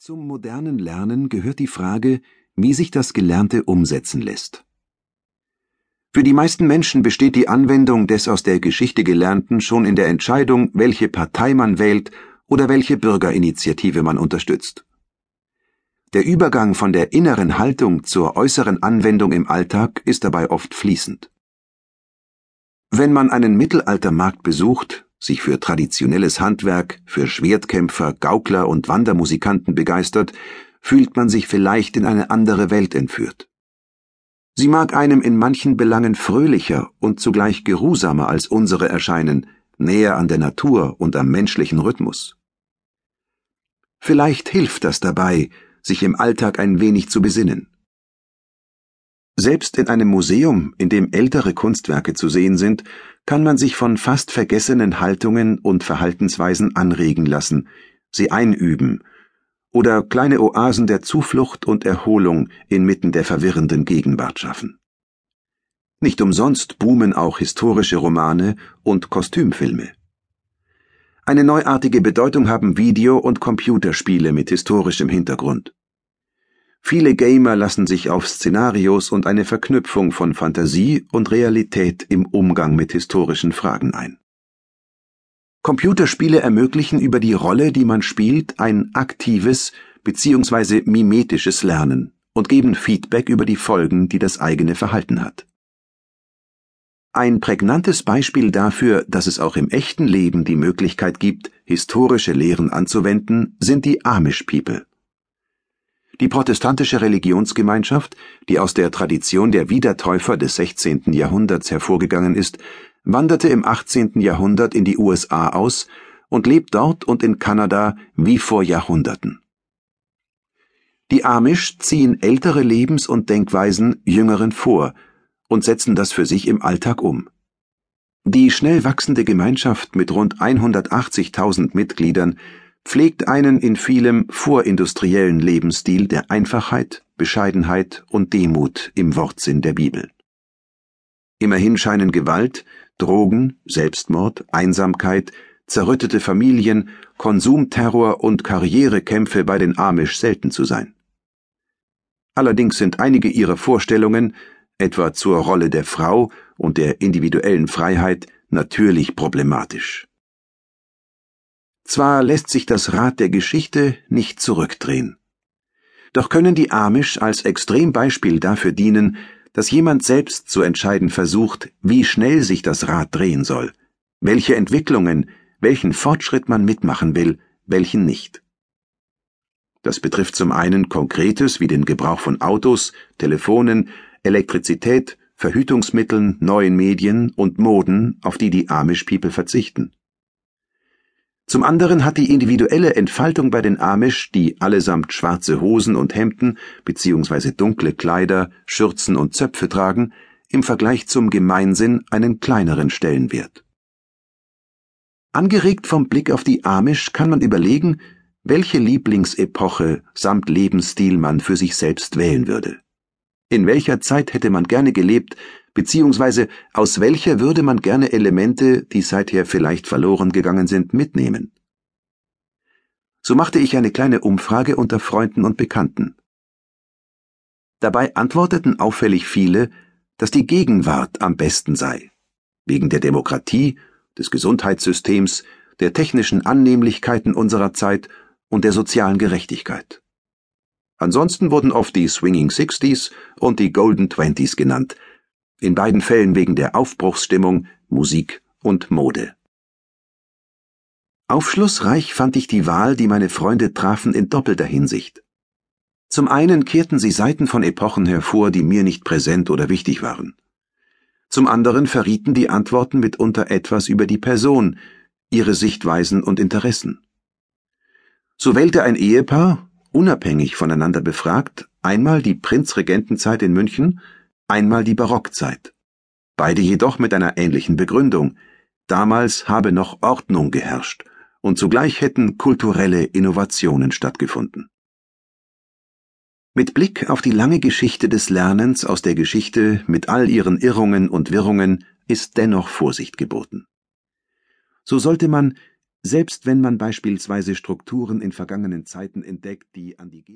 Zum modernen Lernen gehört die Frage, wie sich das Gelernte umsetzen lässt. Für die meisten Menschen besteht die Anwendung des aus der Geschichte Gelernten schon in der Entscheidung, welche Partei man wählt oder welche Bürgerinitiative man unterstützt. Der Übergang von der inneren Haltung zur äußeren Anwendung im Alltag ist dabei oft fließend. Wenn man einen Mittelaltermarkt besucht, sich für traditionelles Handwerk, für Schwertkämpfer, Gaukler und Wandermusikanten begeistert, fühlt man sich vielleicht in eine andere Welt entführt. Sie mag einem in manchen Belangen fröhlicher und zugleich geruhsamer als unsere erscheinen, näher an der Natur und am menschlichen Rhythmus. Vielleicht hilft das dabei, sich im Alltag ein wenig zu besinnen. Selbst in einem Museum, in dem ältere Kunstwerke zu sehen sind, kann man sich von fast vergessenen Haltungen und Verhaltensweisen anregen lassen, sie einüben oder kleine Oasen der Zuflucht und Erholung inmitten der verwirrenden Gegenwart schaffen. Nicht umsonst boomen auch historische Romane und Kostümfilme. Eine neuartige Bedeutung haben Video- und Computerspiele mit historischem Hintergrund. Viele Gamer lassen sich auf Szenarios und eine Verknüpfung von Fantasie und Realität im Umgang mit historischen Fragen ein. Computerspiele ermöglichen über die Rolle, die man spielt, ein aktives bzw. mimetisches Lernen und geben Feedback über die Folgen, die das eigene Verhalten hat. Ein prägnantes Beispiel dafür, dass es auch im echten Leben die Möglichkeit gibt, historische Lehren anzuwenden, sind die Amish People. Die protestantische Religionsgemeinschaft, die aus der Tradition der Wiedertäufer des 16. Jahrhunderts hervorgegangen ist, wanderte im 18. Jahrhundert in die USA aus und lebt dort und in Kanada wie vor Jahrhunderten. Die Amish ziehen ältere Lebens- und Denkweisen Jüngeren vor und setzen das für sich im Alltag um. Die schnell wachsende Gemeinschaft mit rund 180.000 Mitgliedern pflegt einen in vielem vorindustriellen Lebensstil der Einfachheit, Bescheidenheit und Demut im Wortsinn der Bibel. Immerhin scheinen Gewalt, Drogen, Selbstmord, Einsamkeit, zerrüttete Familien, Konsumterror und Karrierekämpfe bei den Amish selten zu sein. Allerdings sind einige ihrer Vorstellungen, etwa zur Rolle der Frau und der individuellen Freiheit, natürlich problematisch. Zwar lässt sich das Rad der Geschichte nicht zurückdrehen. Doch können die Amish als Extrembeispiel dafür dienen, dass jemand selbst zu entscheiden versucht, wie schnell sich das Rad drehen soll, welche Entwicklungen, welchen Fortschritt man mitmachen will, welchen nicht. Das betrifft zum einen Konkretes wie den Gebrauch von Autos, Telefonen, Elektrizität, Verhütungsmitteln, neuen Medien und Moden, auf die die Amish People verzichten. Zum anderen hat die individuelle Entfaltung bei den Amish, die allesamt schwarze Hosen und Hemden bzw. dunkle Kleider, Schürzen und Zöpfe tragen, im Vergleich zum Gemeinsinn einen kleineren Stellenwert. Angeregt vom Blick auf die Amish kann man überlegen, welche Lieblingsepoche samt Lebensstil man für sich selbst wählen würde. In welcher Zeit hätte man gerne gelebt, beziehungsweise aus welcher würde man gerne Elemente, die seither vielleicht verloren gegangen sind, mitnehmen? So machte ich eine kleine Umfrage unter Freunden und Bekannten. Dabei antworteten auffällig viele, dass die Gegenwart am besten sei, wegen der Demokratie, des Gesundheitssystems, der technischen Annehmlichkeiten unserer Zeit und der sozialen Gerechtigkeit. Ansonsten wurden oft die Swinging Sixties und die Golden Twenties genannt, in beiden Fällen wegen der Aufbruchsstimmung, Musik und Mode. Aufschlussreich fand ich die Wahl, die meine Freunde trafen, in doppelter Hinsicht. Zum einen kehrten sie Seiten von Epochen hervor, die mir nicht präsent oder wichtig waren. Zum anderen verrieten die Antworten mitunter etwas über die Person, ihre Sichtweisen und Interessen. So wählte ein Ehepaar, unabhängig voneinander befragt, einmal die Prinzregentenzeit in München, einmal die Barockzeit. Beide jedoch mit einer ähnlichen Begründung. Damals habe noch Ordnung geherrscht und zugleich hätten kulturelle Innovationen stattgefunden. Mit Blick auf die lange Geschichte des Lernens aus der Geschichte mit all ihren Irrungen und Wirrungen ist dennoch Vorsicht geboten. So sollte man Selbst wenn man beispielsweise Strukturen in vergangenen Zeiten entdeckt, die an die